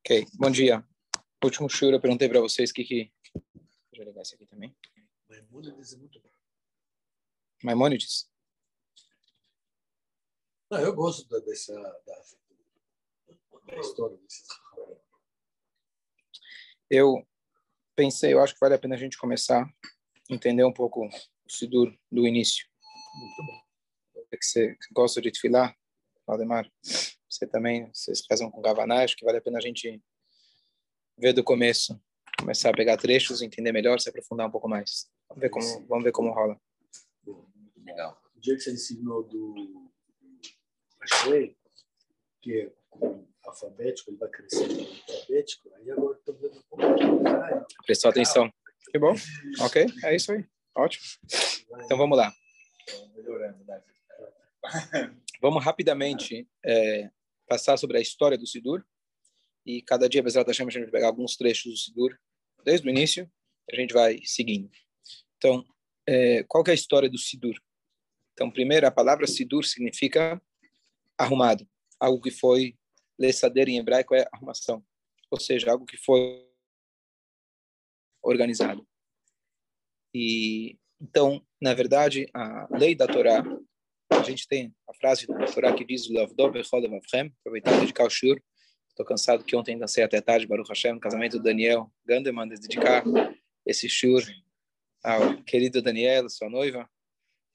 Ok, bom dia. Último show eu perguntei para vocês o que que... Deixa eu ligar esse aqui também. Maimônides é muito bom. Maimônides? Não, eu gosto da, dessa, da, da história desses Eu pensei, eu acho que vale a pena a gente começar a entender um pouco o Sidur do início. Muito bom. É que você gosta de filar, Valdemar? Você também, vocês fazem com Gavaná, acho que vale a pena a gente ver do começo, começar a pegar trechos, entender melhor, se aprofundar um pouco mais. Vamos ver como, vamos ver como rola. Legal. O dia que você ensinou do Ashley, que é alfabético, ele vai crescendo alfabético, aí agora estou vendo um pouco de Prestou atenção. Que bom. Ok, é isso aí. Ótimo. Então vamos lá. Melhorando, né? Vamos rapidamente é, passar sobre a história do Sidur. E cada dia, Bezerra Hashem, a gente vai pegar alguns trechos do Sidur, desde o início, a gente vai seguindo. Então, é, qual que é a história do Sidur? Então, primeiro, a palavra Sidur significa arrumado. Algo que foi, leçadeira em hebraico é arrumação. Ou seja, algo que foi organizado. E então, na verdade, a lei da Torá, a gente tem a frase da Torá que diz aproveitar e dedicar o shur. Estou cansado que ontem dancei até tarde, Baruch Hashem, no casamento do Daniel Gandeman, dedicar esse shur ao querido Daniel, sua noiva.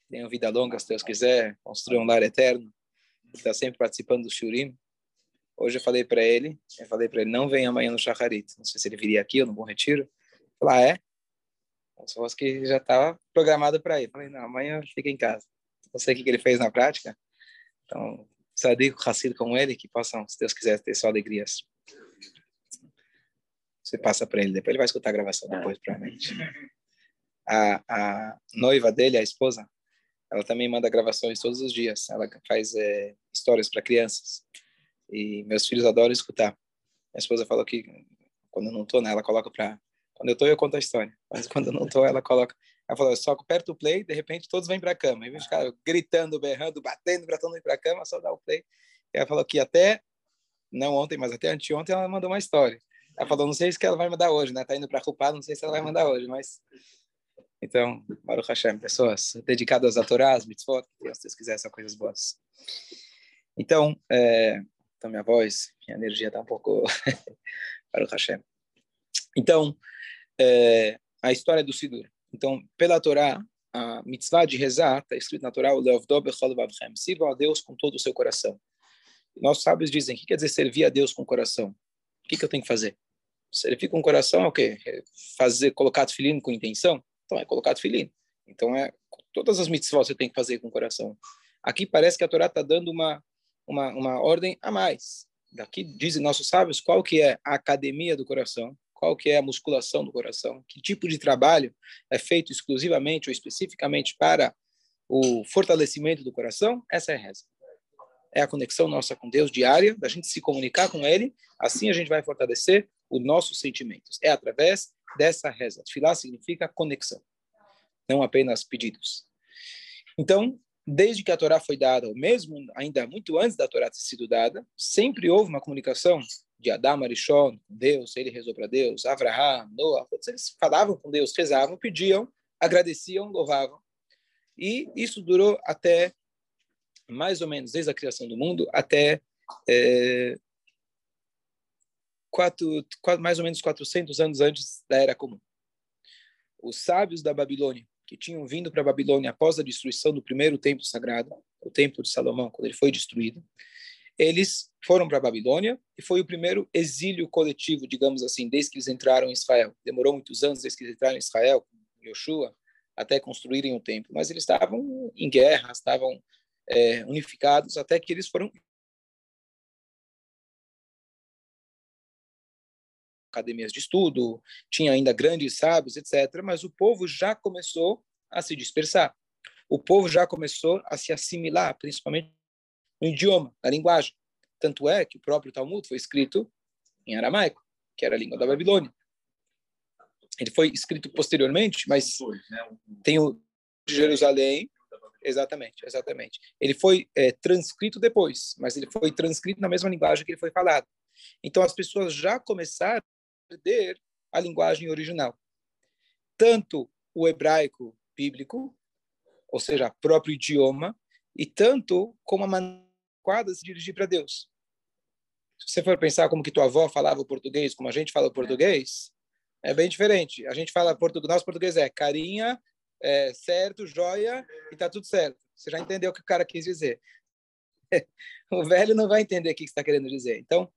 Tenha vida longa, se Deus quiser, construa um lar eterno. Está sempre participando do shurim. Hoje eu falei para ele, eu falei para ele, não venha amanhã no Shacharit. Não sei se ele viria aqui ou no Bom Retiro. Falar, ah, é? Como se fosse que já estava programado para ir. Falei, não, amanhã fica em casa. Não sei o que, ele fez na prática. Então, sadico, Hassid como ele, que possam, se Deus quiser, ter só alegrias. Você passa para ele, depois ele vai escutar a gravação depois, provavelmente. A, a noiva dele, a esposa, ela também manda gravações todos os dias. Ela faz é, histórias para crianças. E meus filhos adoram escutar. Minha esposa falou que quando eu não estou, né, ela coloca para quando eu estou, eu conto a história. Mas quando eu não estou, ela coloca. Ela falou, só aperta o play, de repente todos vêm para a cama. E vem ficar gritando, berrando, batendo para todo mundo ir para a cama, só dá o play. E ela falou que até, não ontem, mas até anteontem, ela mandou uma história. Ela falou, não sei se ela vai mandar hoje, né? Tá indo para Rupá, não sei se ela vai mandar hoje, mas... Então, Baruch Hashem, pessoas dedicadas a Torá, as mitzvot, se Deus quiser, são coisas boas. Então, é... então minha voz, minha energia está um pouco... Baruch Hashem. Então, é, a história do Sidur. Então, pela Torá, a mitzvah de rezar, está escrito na Torá, o sirva a Deus com todo o seu coração. Nossos sábios dizem, o que quer dizer servir a Deus com o coração? O que, que eu tenho que fazer? Servir com o coração é o quê? É fazer, colocar filhinho com intenção? Então, é colocar filhinho. Então, é todas as mitzvahs você tem que fazer com o coração. Aqui parece que a Torá está dando uma, uma, uma ordem a mais. Daqui dizem nossos sábios qual que é a academia do coração, qual que é a musculação do coração, que tipo de trabalho é feito exclusivamente ou especificamente para o fortalecimento do coração, essa é a reza. É a conexão nossa com Deus diária, da gente se comunicar com Ele, assim a gente vai fortalecer os nossos sentimentos. É através dessa reza. Filar significa conexão, não apenas pedidos. Então, desde que a Torá foi dada, ou mesmo ainda muito antes da Torá ter sido dada, sempre houve uma comunicação de Adam Arishon, Deus, ele rezou para Deus, Avraham, Noah, todos eles falavam com Deus, rezavam, pediam, agradeciam, louvavam. E isso durou até, mais ou menos, desde a criação do mundo, até é, quatro, quatro, mais ou menos 400 anos antes da Era Comum. Os sábios da Babilônia, que tinham vindo para a Babilônia após a destruição do primeiro templo sagrado, o templo de Salomão, quando ele foi destruído, eles foram para a Babilônia e foi o primeiro exílio coletivo, digamos assim, desde que eles entraram em Israel. Demorou muitos anos desde que eles entraram em Israel, Yoshua, até construírem o templo, mas eles estavam em guerra, estavam é, unificados, até que eles foram academias de estudo, tinha ainda grandes sábios, etc. Mas o povo já começou a se dispersar. O povo já começou a se assimilar, principalmente no idioma, na linguagem. Tanto é que o próprio Talmud foi escrito em aramaico, que era a língua da Babilônia. Ele foi escrito posteriormente, mas tem o de Jerusalém, exatamente, exatamente. Ele foi é, transcrito depois, mas ele foi transcrito na mesma linguagem que ele foi falado. Então as pessoas já começaram a perder a linguagem original. Tanto o hebraico bíblico, ou seja, o próprio idioma, e tanto como a maneira de se dirigir para Deus. Se você for pensar como que tua avó falava o português, como a gente fala o português, é bem diferente. A gente fala português, nosso português é carinha, é, certo, joia, e tá tudo certo. Você já entendeu o que o cara quis dizer. o velho não vai entender o que está querendo dizer. Então,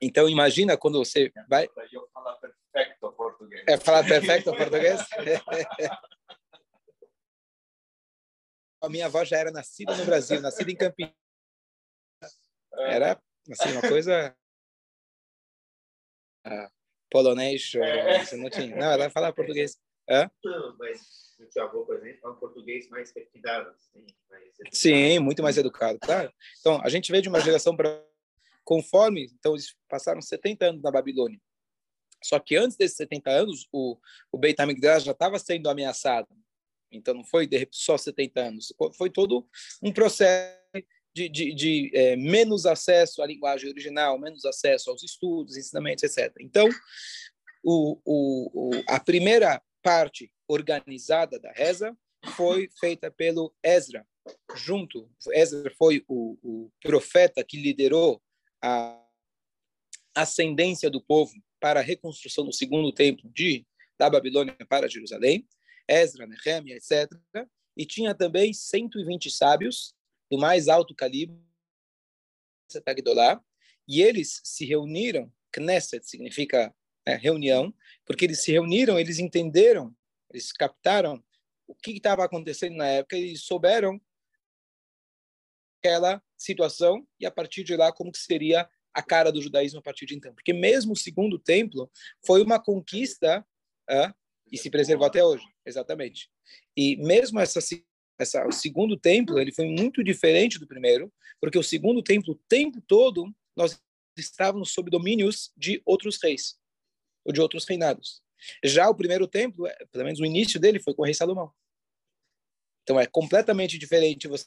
então imagina quando você vai. Eu falar perfeito português. É falar perfeito português. A minha avó já era nascida no Brasil, nascida em Campinas. Era assim uma coisa ah, polonês, é. não tinha. Não, ela fala português. Hã? Não, mas o teu avô, por exemplo, fala português mais refinado, assim, mais Sim, muito mais educado, claro. Então, a gente veio de uma geração para conforme, então eles passaram 70 anos na Babilônia. Só que antes desses 70 anos, o, o Beit HaMikdash já estava sendo ameaçado. Então, não foi de só 70 anos. Foi todo um processo de, de, de é, menos acesso à linguagem original, menos acesso aos estudos, ensinamentos, etc. Então, o, o, o, a primeira parte organizada da reza foi feita pelo Ezra, junto. Ezra foi o, profeta que liderou a ascendência do povo para a reconstrução do segundo templo de da Babilônia para Jerusalém, Ezra, Nehemia, etc. E tinha também 120 sábios do mais alto calibre, e eles se reuniram, Knesset significa né, reunião, porque eles se reuniram, eles entenderam, eles captaram o que estava acontecendo na época e souberam aquela situação e a partir de lá como que seria a cara do judaísmo a partir de então. Porque mesmo o segundo templo foi uma conquista uh, e se preservou até hoje, exatamente. E mesmo essa essa, o segundo templo ele foi muito diferente do primeiro, porque o segundo templo, o tempo todo, nós estávamos sob domínios de outros reis, ou de outros reinados. Já o primeiro templo, é, pelo menos o início dele, foi com o rei Salomão. Então é completamente diferente você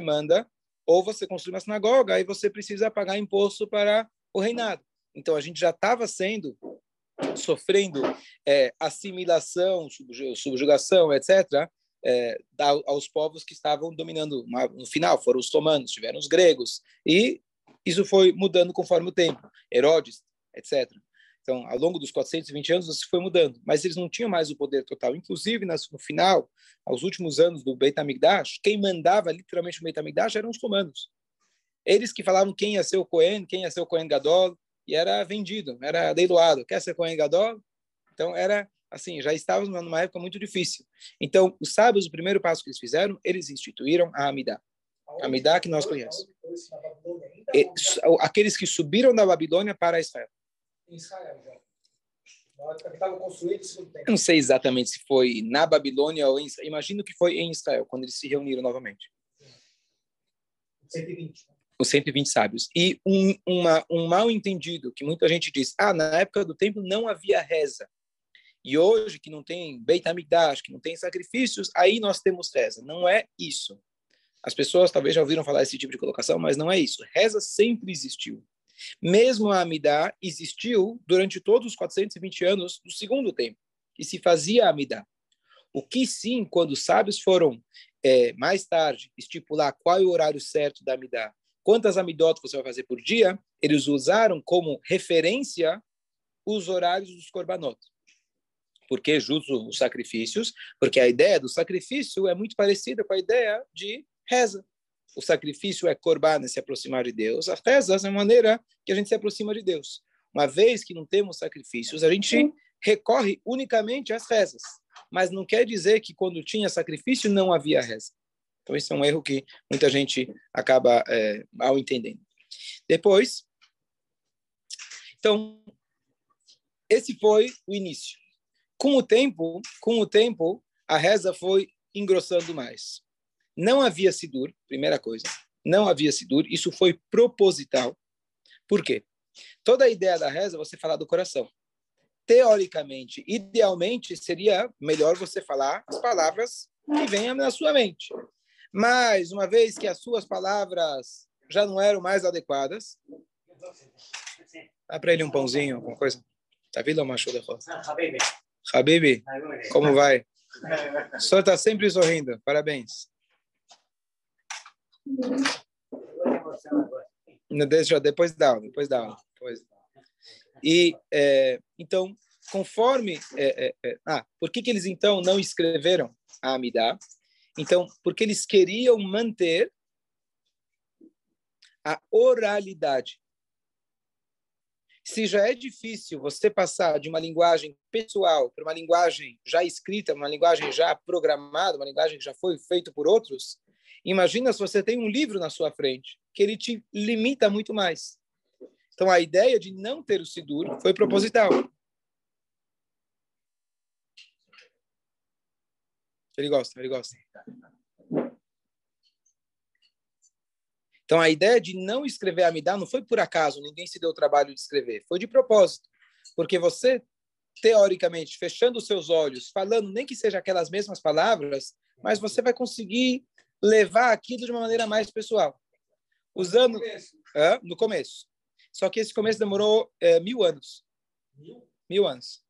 manda ou você construir uma sinagoga, aí você precisa pagar imposto para o reinado. Então a gente já estava sendo sofrendo é, assimilação, subjugação, etc., é, aos povos que estavam dominando. No final, foram os romanos, tiveram os gregos, e isso foi mudando conforme o tempo. Herodes, etc. Então, ao longo dos 420 anos, isso foi mudando, mas eles não tinham mais o poder total. Inclusive, no final, aos últimos anos do Beit HaMikdash, quem mandava literalmente o Beit HaMikdash eram os romanos. Eles que falavam quem ia ser o Cohen, quem ia ser o Cohen Gadol, e era vendido, era leiloado. Quer ser Cohen Gadol? Então, era assim, já estávamos numa época muito difícil. Então, os sábios, o primeiro passo que eles fizeram, eles instituíram a Amidá. A Amidá que nós conhecemos. E, aqueles que subiram da Babilônia para Israel. Eu não sei exatamente se foi na Babilônia ou em. Imagino que foi em Israel, quando eles se reuniram novamente. 120 os 120 sábios. E um, uma, um mal entendido, que muita gente diz, ah, na época do templo não havia reza. E hoje, que não tem Beit que não tem sacrifícios, aí nós temos reza. Não é isso. As pessoas talvez já ouviram falar esse tipo de colocação, mas não é isso. Reza sempre existiu. Mesmo a Amidá existiu durante todos os 420 anos do segundo tempo, e se fazia a Amidá. O que sim, quando os sábios foram é, mais tarde estipular qual é o horário certo da Amidá quantas amidot você vai fazer por dia, eles usaram como referência os horários dos korbanot. Por que justo os sacrifícios? Porque a ideia do sacrifício é muito parecida com a ideia de reza. O sacrifício é korban, é se aproximar de Deus. A reza é a maneira que a gente se aproxima de Deus. Uma vez que não temos sacrifícios, a gente recorre unicamente às rezas. Mas não quer dizer que quando tinha sacrifício não havia reza. Então, esse é um erro que muita gente acaba é, mal entendendo. Depois, então, esse foi o início. Com o tempo, com o tempo, a reza foi engrossando mais. Não havia sidur, primeira coisa. Não havia sidur, isso foi proposital. Por quê? Toda a ideia da reza é você falar do coração. teoricamente, idealmente, seria melhor você falar as palavras que venham na sua mente. Mas, uma vez que as suas palavras já não eram mais adequadas, dá para ele um pãozinho, alguma coisa. Tá vendo uma chuva rosa? Habibi, como vai? O senhor está sempre sorrindo. Parabéns. Deixa, depois dá, depois dá. Depois. E é, então, conforme é, é, é, ah, por que que eles então não escreveram a Amidá? Então, porque eles queriam manter a oralidade. Se já é difícil você passar de uma linguagem pessoal para uma linguagem já escrita, uma linguagem já programada, uma linguagem que já foi feita por outros, imagina se você tem um livro na sua frente, que ele te limita muito mais. Então, a ideia de não ter o Sidur foi proposital. Ele gosta, ele gosta. Então, a ideia de não escrever Amidá não foi por acaso, ninguém se deu o trabalho de escrever, foi de propósito. Porque você, teoricamente, fechando os seus olhos, falando nem que seja aquelas mesmas palavras, mas você vai conseguir levar aquilo de uma maneira mais pessoal. Usando. É, no começo. Só que esse começo demorou é, mil anos. Mil? Mil anos.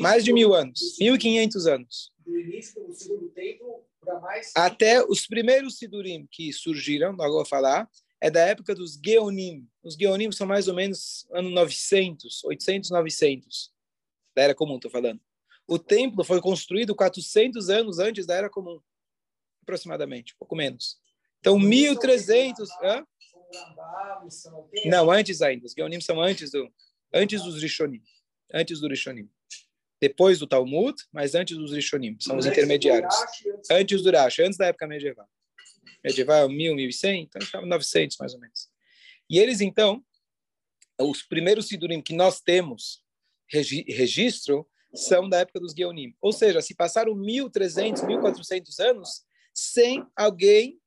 Mais de mil anos. Mil e quinhentos anos. Do início do segundo tempo mais... Até os primeiros Sidurim que surgiram, logo vou falar, é da época dos Geonim. Os Geonim são mais ou menos ano 900, 800, 900 da Era Comum, estou falando. O templo foi construído 400 anos antes da Era Comum, aproximadamente, um pouco menos. Então, 1300... Hã? Não, antes ainda. Os Geonim são antes, do, antes dos Rishonim. Antes do Rishonim depois do Talmud, mas antes dos Rishonim, são os intermediários. Antes do Rashi, antes da época medieval. Medieval 1000, 1100, então estava 900 mais ou menos. E eles então, os primeiros Sidurim que nós temos registro são da época dos Geonim. Ou seja, se passaram 1300, 1400 anos sem alguém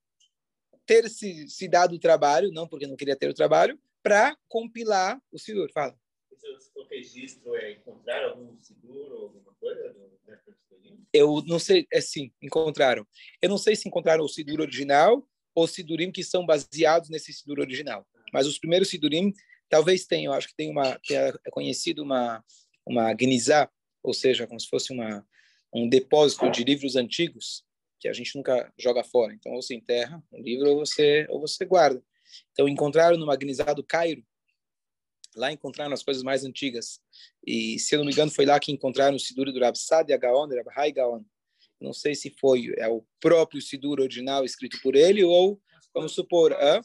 ter se, se dado o trabalho, não porque não queria ter o trabalho, para compilar o Sidur. Fala o registro é encontrar algum seguro alguma coisa? Eu não sei, é sim, encontraram. Eu não sei se encontraram o seguro original ou sidurim que são baseados nesse seguro original. Mas os primeiros sidurim talvez tenham, acho que tem uma, é conhecido uma uma gnizá, ou seja, como se fosse uma um depósito de livros antigos que a gente nunca joga fora. Então, ou você enterra um livro ou você ou você guarda. Então, encontraram no Magnizá do Cairo Lá encontraram as coisas mais antigas. E, se eu não me engano, foi lá que encontraram o Siduri do Rab Sadia Gaon, Rab Hai Gaon. Não sei se foi é o próprio Sidur original escrito por ele ou, vamos supor, hã?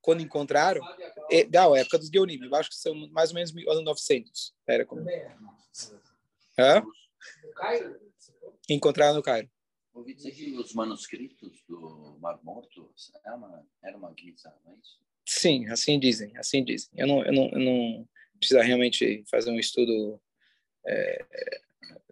quando encontraram, é, Gal, época dos Geonim, eu acho que são mais ou menos ano 900. Era como... Hã? Encontraram no Cairo. Ouvi dizer que os manuscritos do Mar Morto era uma, era uma guisa, não é isso? Sim, assim dizem, assim dizem. Eu não, eu não, eu não preciso realmente fazer um estudo, é,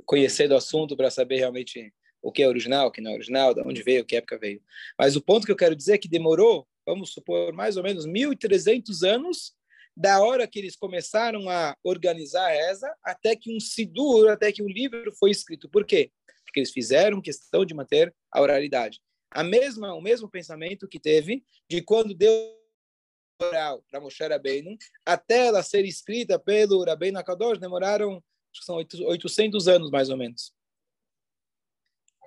conhecer do assunto para saber realmente o que é original, o que não é original, de onde veio, que época veio. Mas o ponto que eu quero dizer é que demorou, vamos supor, mais ou menos 1.300 anos da hora que eles começaram a organizar a até que um sidur, até que um livro foi escrito. Por quê? Porque eles fizeram questão de manter a oralidade. A mesma, o mesmo pensamento que teve de quando Deus oral para Moshe Rabbeinu, até ela ser escrita pelo Rabbeinu Akadosh, demoraram, acho que são 800 anos mais ou menos.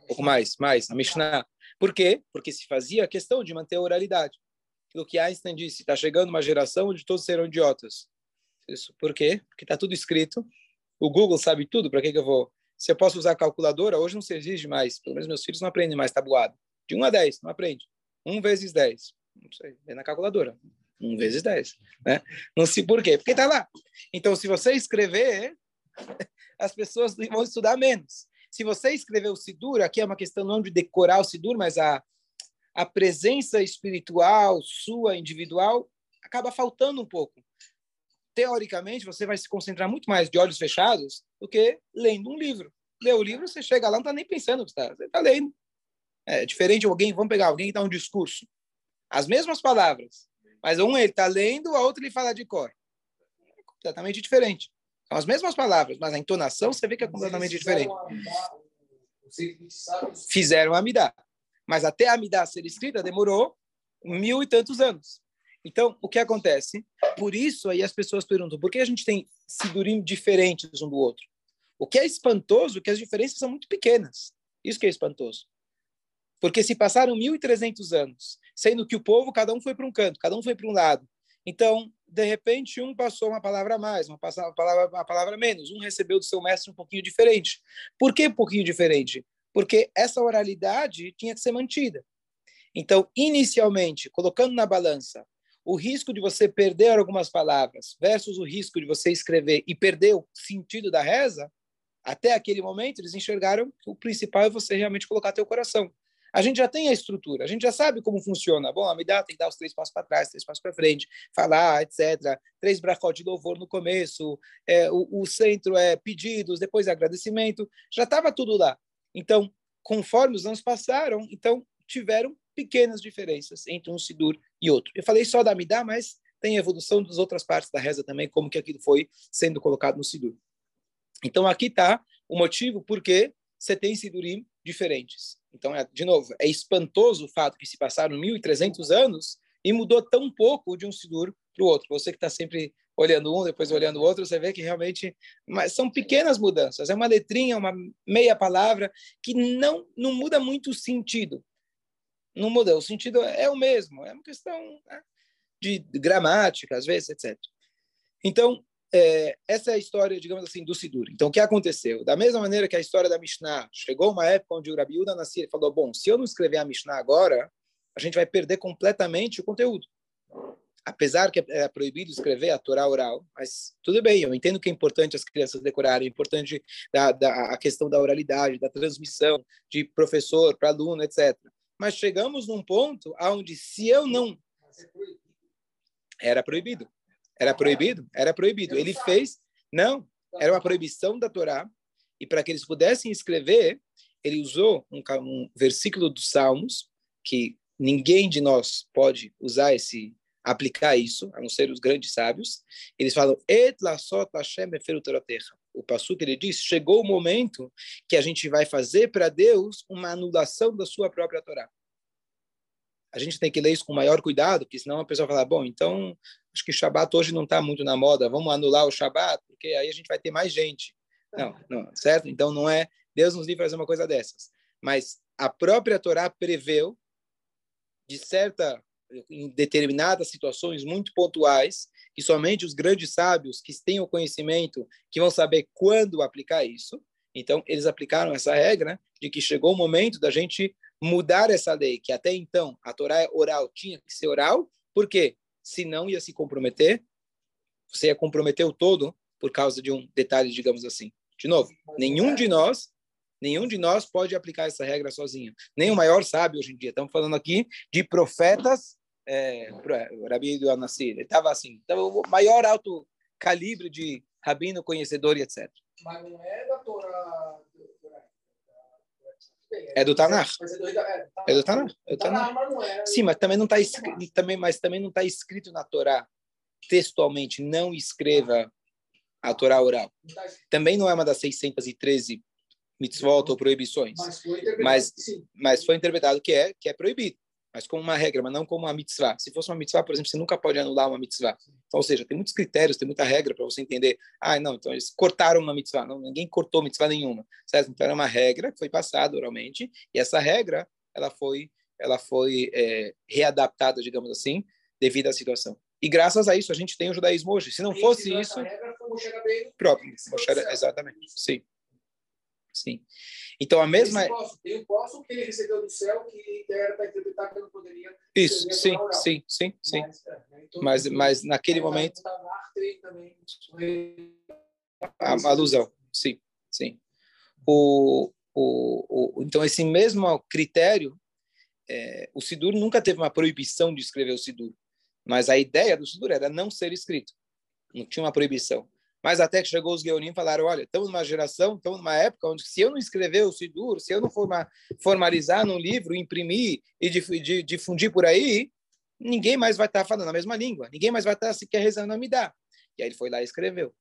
Um pouco mais, mais, a Mishnah. Por quê? Porque se fazia questão de manter a oralidade. Aquilo que Einstein disse, está chegando uma geração onde todos serão idiotas. Isso, por quê? Porque está tudo escrito. O Google sabe tudo, para que, que eu vou... Se eu posso usar calculadora, hoje não se exige mais. Pelo menos meus filhos não aprendem mais tabuado. De 1 a 10, não aprende. 1 vezes 10. Não sei, é na calculadora. 1 vezes 10. Né? Não sei por quê, porque está lá. Então, se você escrever, as pessoas vão estudar menos. Se você escrever o Sidur, aqui é uma questão não de decorar o Sidur, mas a, a presença espiritual sua, individual, acaba faltando um pouco. Teoricamente, você vai se concentrar muito mais de olhos fechados do que lendo um livro. Lê o livro, você chega lá, não está nem pensando você está lendo. É diferente de alguém, vamos pegar alguém que dá um discurso. As mesmas palavras, mas um ele está lendo, a outra ele fala de cor. É completamente diferente. São as mesmas palavras, mas a entonação você vê que é completamente diferente. Fizeram a Amidá. Mas até a Amidá ser escrita demorou mil e tantos anos. Então, o que acontece? Por isso, aí as pessoas perguntam, por que a gente tem sidurim diferentes um do outro? O que é espantoso é que as diferenças são muito pequenas. Isso que é espantoso. Porque se passaram 1.300 anos, sendo que o povo, cada um foi para um canto, cada um foi para um lado. Então, de repente, um passou uma palavra a mais, uma, palavra, uma palavra menos. Um recebeu do seu mestre um pouquinho diferente. Por que um pouquinho diferente? Porque essa oralidade tinha que ser mantida. Então, inicialmente, colocando na balança o risco de você perder algumas palavras versus o risco de você escrever e perder o sentido da reza, até aquele momento eles enxergaram que o principal é você realmente colocar teu coração. A gente já tem a estrutura, a gente já sabe como funciona. Bom, a Midá tem que dar os três passos para trás, três passos para frente, falar, etc. Três brachot de louvor no começo, é, o, o centro é pedidos, depois é agradecimento. Já estava tudo lá. Então, conforme os anos passaram, então tiveram pequenas diferenças entre um Sidur e outro. Eu falei só da Midá, mas tem evolução das outras partes da reza também, como que aquilo foi sendo colocado no Sidur. Então, aqui está o motivo por que você tem Sidurim diferentes. Então, é, de novo, é espantoso o fato que se passaram 1.300 anos e mudou tão pouco de um Sidur para o outro. Você que está sempre olhando um, depois olhando o outro, você vê que realmente mas são pequenas mudanças. É uma letrinha, uma meia palavra que não, não muda muito o sentido. Não muda, o sentido é o mesmo. É uma questão né, de gramática, às vezes, etc. Então, é, essa é a história, digamos assim, do Sidur. Então, o que aconteceu? Da mesma maneira que a história da Mishnah, chegou uma época onde o Rabi Uda nascia e falou, bom, se eu não escrever a Mishnah agora, a gente vai perder completamente o conteúdo. Apesar que é proibido escrever a Torá oral, mas tudo bem, eu entendo que é importante as crianças decorarem, é importante da, da, a questão da oralidade, da transmissão de professor para aluno, etc. Mas chegamos num ponto onde, se eu não... Era proibido. Era proibido? Era proibido. Ele fez, não, era uma proibição da Torá, e para que eles pudessem escrever, ele usou um, um versículo dos Salmos, que ninguém de nós pode usar esse aplicar isso, a não ser os grandes sábios. Eles falam: Et lasot Hashem O passo que ele diz: chegou o momento que a gente vai fazer para Deus uma anulação da sua própria Torá. A gente tem que ler isso com maior cuidado, porque senão a pessoa fala: bom, então acho que o Shabat hoje não está muito na moda, vamos anular o Shabat, porque aí a gente vai ter mais gente. Não, não, certo? Então não é, Deus nos livre fazer uma coisa dessas. Mas a própria Torá preveu, de certa, em determinadas situações muito pontuais, que somente os grandes sábios que têm o conhecimento, que vão saber quando aplicar isso. Então, eles aplicaram essa regra de que chegou o momento da gente mudar essa lei, que até então a Torá oral tinha que ser oral, por quê? se não ia se comprometer, você ia comprometer o todo por causa de um detalhe, digamos assim. De novo, nenhum de nós, nenhum de nós pode aplicar essa regra sozinho. Nem o maior sábio hoje em dia. Estamos falando aqui de profetas, é, Rabi do Al-Nasir. Ele estava assim, então o maior alto calibre de rabino, conhecedor e etc. Mas não é da Torá é do Tanakh. É do Tanakh. É do Tanakh. Sim, mas também não está escrito, também, mas também não está escrito na Torá textualmente. Não escreva a Torá oral. Também não é uma das 613 mitzvot ou proibições. Mas, mas foi interpretado que é que é proibido mas como uma regra, mas não como uma mitzvah. Se fosse uma mitzvah, por exemplo, você nunca pode anular uma mitzvah. Então, ou seja, tem muitos critérios, tem muita regra para você entender. Ah, não, então eles cortaram uma mitzvah. Não, ninguém cortou mitzvah nenhuma. Certo? Então, era uma regra que foi passada oralmente, e essa regra, ela foi, ela foi é, readaptada, digamos assim, devido à situação. E graças a isso, a gente tem o judaísmo hoje. Se não fosse isso... Próprio. Exatamente. Sim. Sim. Então, a mesma. tem poço que ele recebeu do céu que era para interpretar que eu não poderia. Isso, sim, sim, sim, sim. Mas, é, né, mas, mas, naquele momento. A, a alusão, sim, sim. O, o, o, então, esse mesmo critério, é, o Sidur nunca teve uma proibição de escrever o Sidur, mas a ideia do Sidur era não ser escrito. Não tinha uma proibição. Mas até que chegou os Geonim e falaram, olha, estamos numa geração, estamos numa época onde se eu não escrever o Sidur, se eu não forma, formalizar num livro, imprimir e difundir por aí, ninguém mais vai estar falando a mesma língua, ninguém mais vai estar sequer rezando a Midá. E aí ele foi lá e escreveu.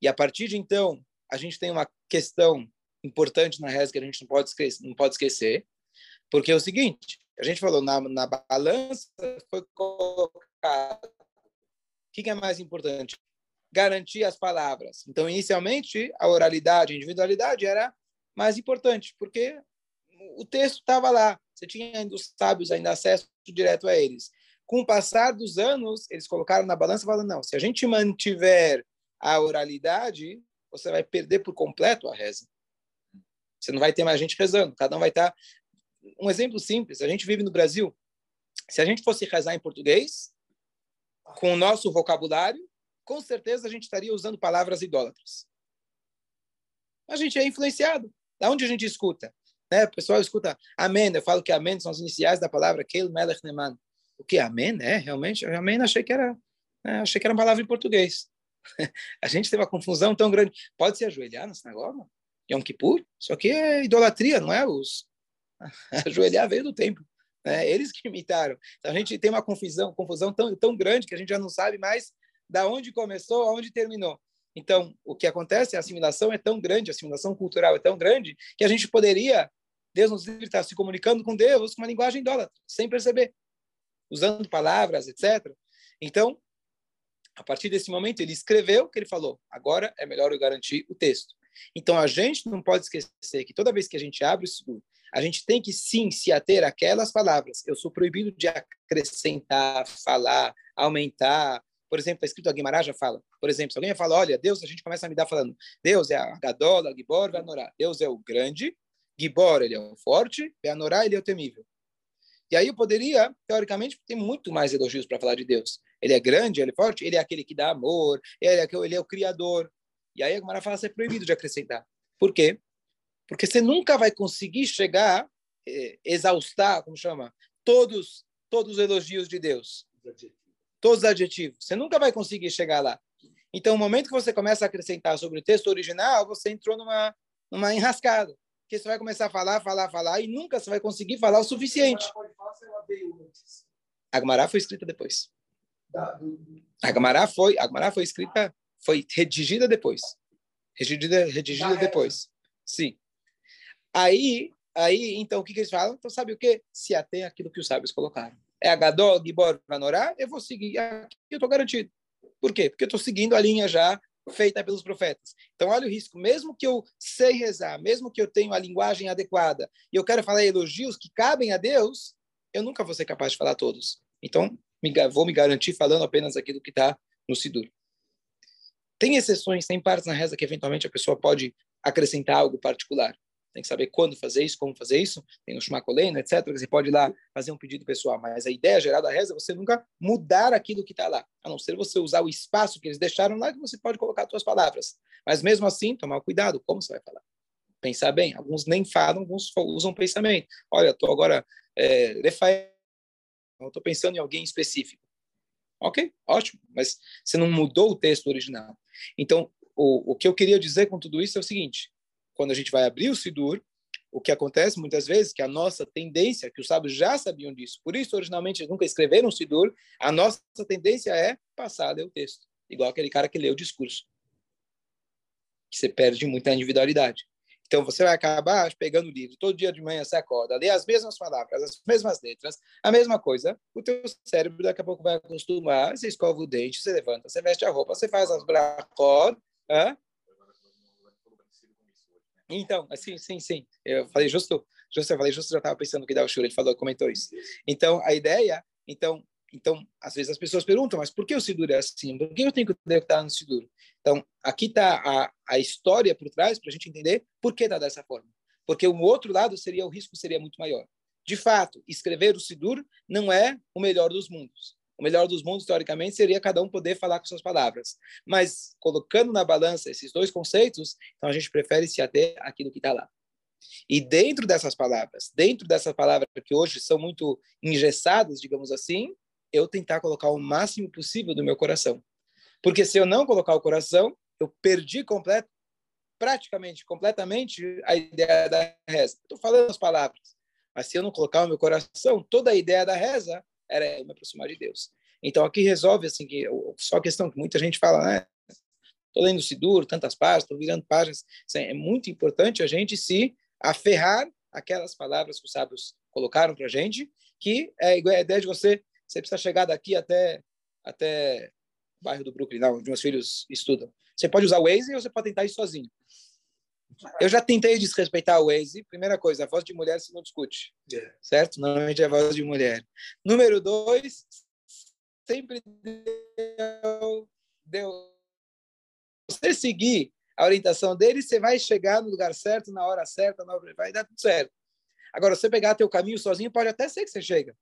E a partir de então, a gente tem uma questão importante na reza que a gente não pode esquecer, não pode esquecer porque é o seguinte, a gente falou, na, na balança foi colocado. O que é mais importante? Garantir as palavras. Então, inicialmente, a oralidade, a individualidade era mais importante, porque o texto estava lá. Você tinha ainda os sábios ainda acesso direto a eles. Com o passar dos anos, eles colocaram na balança e falaram: não, se a gente mantiver a oralidade, você vai perder por completo a reza. Você não vai ter mais gente rezando. Cada um vai estar um exemplo simples, a gente vive no Brasil, se a gente fosse rezar em português, com o nosso vocabulário, com certeza a gente estaria usando palavras idólatras. A gente é influenciado. Da onde a gente escuta? Né? O pessoal escuta amém. Eu falo que amém são os iniciais da palavra Keil Melech Neman. O que amém? É, realmente, amém achei que era, né? achei que era uma palavra em português. a gente tem uma confusão tão grande. Pode se ajoelhar na sinagoga? Yom Kippur? Isso aqui é idolatria, não é? Os, Ajoelhar veio do templo. Né? Eles que imitaram. Então a gente tem uma confusão, confusão tão, tão grande que a gente já não sabe mais da onde começou, aonde terminou. Então, o que acontece, a assimilação é tão grande, a assimilação cultural é tão grande, que a gente poderia, Deus nos livre, estar se comunicando com Deus com uma linguagem idólatra, sem perceber, usando palavras, etc. Então, a partir desse momento, ele escreveu o que ele falou. Agora é melhor eu garantir o texto. Então, a gente não pode esquecer que toda vez que a gente abre o estudo a gente tem que sim se ater àquelas palavras. Eu sou proibido de acrescentar, falar, aumentar. Por exemplo, está escrito a Guimarães já fala. Por exemplo, se alguém fala, olha, Deus, a gente começa a me dar falando, Deus é a Gadola, Gibor, Veanorá. Deus é o grande, Gibor, ele é o forte, Veanorá, ele é o temível. E aí eu poderia, teoricamente, ter muito mais elogios para falar de Deus. Ele é grande, ele é forte, ele é aquele que dá amor, ele é, ele é o criador. E aí a Guimarães fala, é proibido de acrescentar. Por quê? Porque você nunca vai conseguir chegar, eh, exaustar, como chama, todos, todos os elogios de Deus. Todos os adjetivos. Você nunca vai conseguir chegar lá. Então, no momento que você começa a acrescentar sobre o texto original, você entrou numa, numa enrascada. Que você vai começar a falar, falar, falar, e nunca você vai conseguir falar o suficiente. A Gemara foi escrita depois. A Gemara foi, a Gemara foi escrita, foi redigida depois. Redigida, redigida depois. Sim. Aí, aí, então, o que, que eles falam? Então, sabe o que? Se atém aquilo que os sábios colocaram. É a Gadol, Gibor, Vanorá, eu vou seguir aqui, eu estou garantido. Por quê? Porque eu estou seguindo a linha já feita pelos profetas. Então, olha o risco. Mesmo que eu sei rezar, mesmo que eu tenha a linguagem adequada, e eu quero falar elogios que cabem a Deus, eu nunca vou ser capaz de falar todos. Então, vou me garantir falando apenas aquilo que está no Sidur. Tem exceções, tem partes na reza que eventualmente a pessoa pode acrescentar algo particular tem que saber quando fazer isso, como fazer isso, tem o Shmakoleno, etc. Você pode ir lá fazer um pedido pessoal, mas a ideia geral da reza é você nunca mudar aquilo que está lá, a não ser você usar o espaço que eles deixaram lá, que você pode colocar suas palavras. Mas mesmo assim, tomar cuidado, como você vai falar? Pensar bem, alguns nem falam, alguns usam pensamento. Olha, estou agora, é, estou pensando em alguém específico. Ok, ótimo, mas você não mudou o texto original. Então, o, o que eu queria dizer com tudo isso é o seguinte: quando a gente vai abrir o Sidur, o que acontece muitas vezes, que a nossa tendência, que os sábios já sabiam disso, por isso originalmente nunca escreveram o Sidur, a nossa tendência é passar a ler o texto, igual aquele cara que lê o discurso, que você perde muita individualidade. Então você vai acabar pegando o livro, todo dia de manhã você acorda, lê as mesmas palavras, as mesmas letras, a mesma coisa, o teu cérebro daqui a pouco vai acostumar, você escova o dente, você levanta, você veste a roupa, você faz as bracod, então, assim, sim, sim. Eu falei justo, justo eu falei justo, já estava pensando que dá o Shura, ele falou, comentou isso. Então, a ideia, então, então, às vezes as pessoas perguntam, mas por que o Sidur é assim? Por que eu tenho que estar no Sidur? Então, aqui está a, a história por trás para a gente entender por que está dessa forma. Porque o outro lado seria o risco seria muito maior. De fato, escrever o Sidur não é o melhor dos mundos. O melhor dos mundos, teoricamente, seria cada um poder falar com suas palavras. Mas, colocando na balança esses dois conceitos, então a gente prefere se ater àquilo que está lá. E dentro dessas palavras, dentro dessas palavras que hoje são muito engessadas, digamos assim, eu tentar colocar o máximo possível do meu coração. Porque se eu não colocar o coração, eu perdi completo, praticamente, completamente a ideia da reza. Estou falando as palavras, mas se eu não colocar o meu coração, toda a ideia da reza era me aproximar de Deus. Então aqui resolve assim que só a questão que muita gente fala, né? estou lendo Sidur, tantas páginas, estou virando páginas. É muito importante a gente se aferrar aquelas palavras que os sábios colocaram para gente, que é igual a ideia de você, você precisa chegar daqui até até o bairro do Brooklyn, onde meus filhos estudam. Você pode usar o Waze ou você pode tentar ir sozinho. Eu já tentei desrespeitar o Waze. Primeira coisa, a voz de mulher se não discute. Yeah. Certo? Normalmente é a voz de mulher. Número dois, sempre deu, deu. Você seguir a orientação dele, você vai chegar no lugar certo, na hora certa, na hora... vai dar tudo certo. Agora, você pegar teu caminho sozinho, pode até ser que você chega.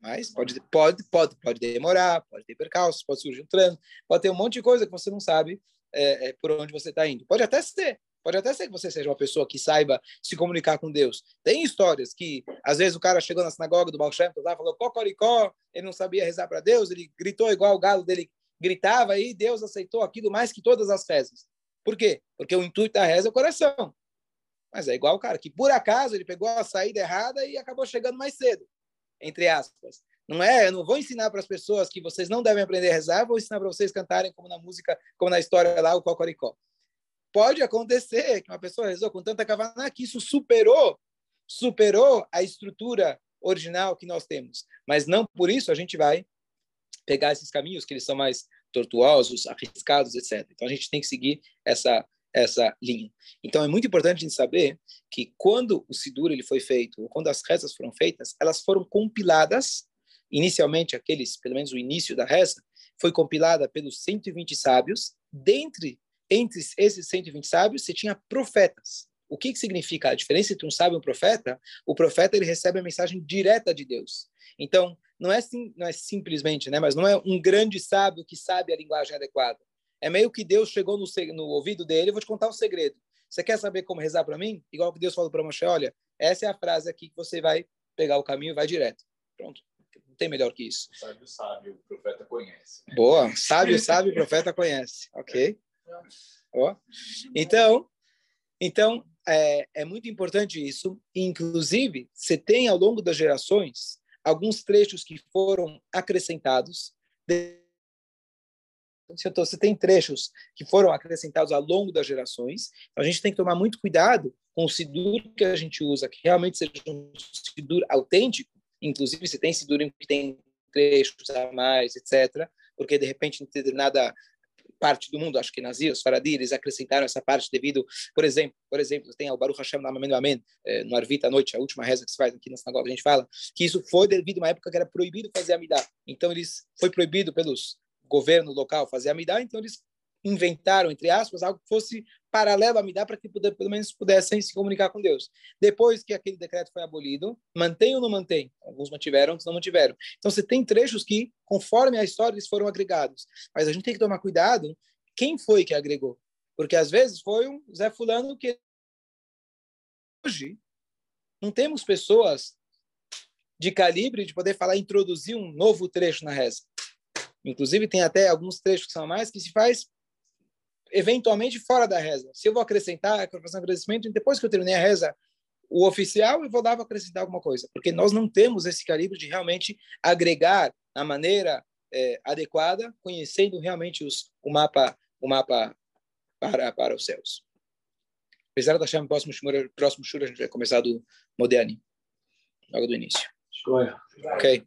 Mas pode, pode, pode, pode demorar, pode ter percalços, pode surgir um trânsito, pode ter um monte de coisa que você não sabe é, é, por onde você está indo. Pode até ser, pode até ser que você seja uma pessoa que saiba se comunicar com Deus. Tem histórias que, às vezes, o cara chegou na sinagoga do Baal Shem lá, falou cocoricó, ele não sabia rezar para Deus, ele gritou igual o galo dele gritava e Deus aceitou aquilo mais que todas as rezas. Por quê? Porque o intuito da reza é o coração. Mas é igual o cara que, por acaso, ele pegou a saída errada e acabou chegando mais cedo, entre aspas. Não é, eu não vou ensinar para as pessoas que vocês não devem aprender a rezar, vou ensinar para vocês cantarem como na música, como na história lá, o Cocoricó. Pode acontecer que uma pessoa rezou com tanta kavaná que isso superou, superou a estrutura original que nós temos. Mas não por isso a gente vai pegar esses caminhos que eles são mais tortuosos, arriscados, etc. Então a gente tem que seguir essa essa linha. Então é muito importante a gente saber que quando o Sidur ele foi feito, ou quando as rezas foram feitas, elas foram compiladas inicialmente aqueles, pelo menos o início da reza, foi compilada pelos 120 sábios. Dentre entre esses 120 sábios, você tinha profetas. O que, que significa a diferença entre um sábio e um profeta? O profeta ele recebe a mensagem direta de Deus. Então, não é, sim, não é simplesmente, né, mas não é um grande sábio que sabe a linguagem adequada. É meio que Deus chegou no, no ouvido dele, vou te contar um segredo. Você quer saber como rezar para mim? Igual que Deus falou para Moshe, olha, essa é a frase aqui que você vai pegar o caminho e vai direto. Pronto. Não tem melhor que isso. Sábio, sábio, o profeta conhece. Boa. Sábio, sábio, o profeta conhece. Ok. Então, então é, é muito importante isso. Inclusive, você tem ao longo das gerações alguns trechos que foram acrescentados. Você tem trechos que foram acrescentados ao longo das gerações. Então, a gente tem que tomar muito cuidado com o sidur que a gente usa, que realmente seja um sidur autêntico. Inclusive, se tem sidur que tem trechos a mais, etc., porque de repente em determinada parte do mundo, acho que Nazir, os Faradi, eles acrescentaram essa parte devido, por exemplo, por exemplo, tem o Baruch Hashem Amém Amém, eh, no Arvita à noite, a última reza que se faz aqui na sinagoga, a gente fala que isso foi devido a uma época que era proibido fazer Amidá. Então, eles foi proibido pelos governo local fazer Amidá, então eles inventaram, entre aspas, algo que fosse paralelo a Amidá para que puder, pelo menos pudessem se comunicar com Deus. Depois que aquele decreto foi abolido, mantém ou não mantém? Alguns mantiveram, outros não mantiveram. Então você tem trechos que, conforme a história, eles foram agregados. Mas a gente tem que tomar cuidado quem foi que agregou. Porque às vezes foi um Zé Fulano que. Hoje, não temos pessoas de calibre de poder falar, introduzir um novo trecho na reza. Inclusive, tem até alguns trechos que são mais que se faz eventualmente fora da reza. Se eu vou acrescentar, eu vou fazer um agradecimento, depois que eu terminei a reza, o oficial, eu vou dar para acrescentar alguma coisa. Porque nós não temos esse calibre de realmente agregar na maneira é, adequada, conhecendo realmente os, o mapa, o mapa para, para os céus. Apesar da chama próximo shura, próximo shura, a gente vai começar do Moderni, logo do início. Ok.